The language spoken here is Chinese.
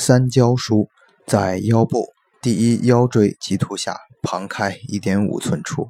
三焦书在腰部第一腰椎棘突下旁开一点五寸处。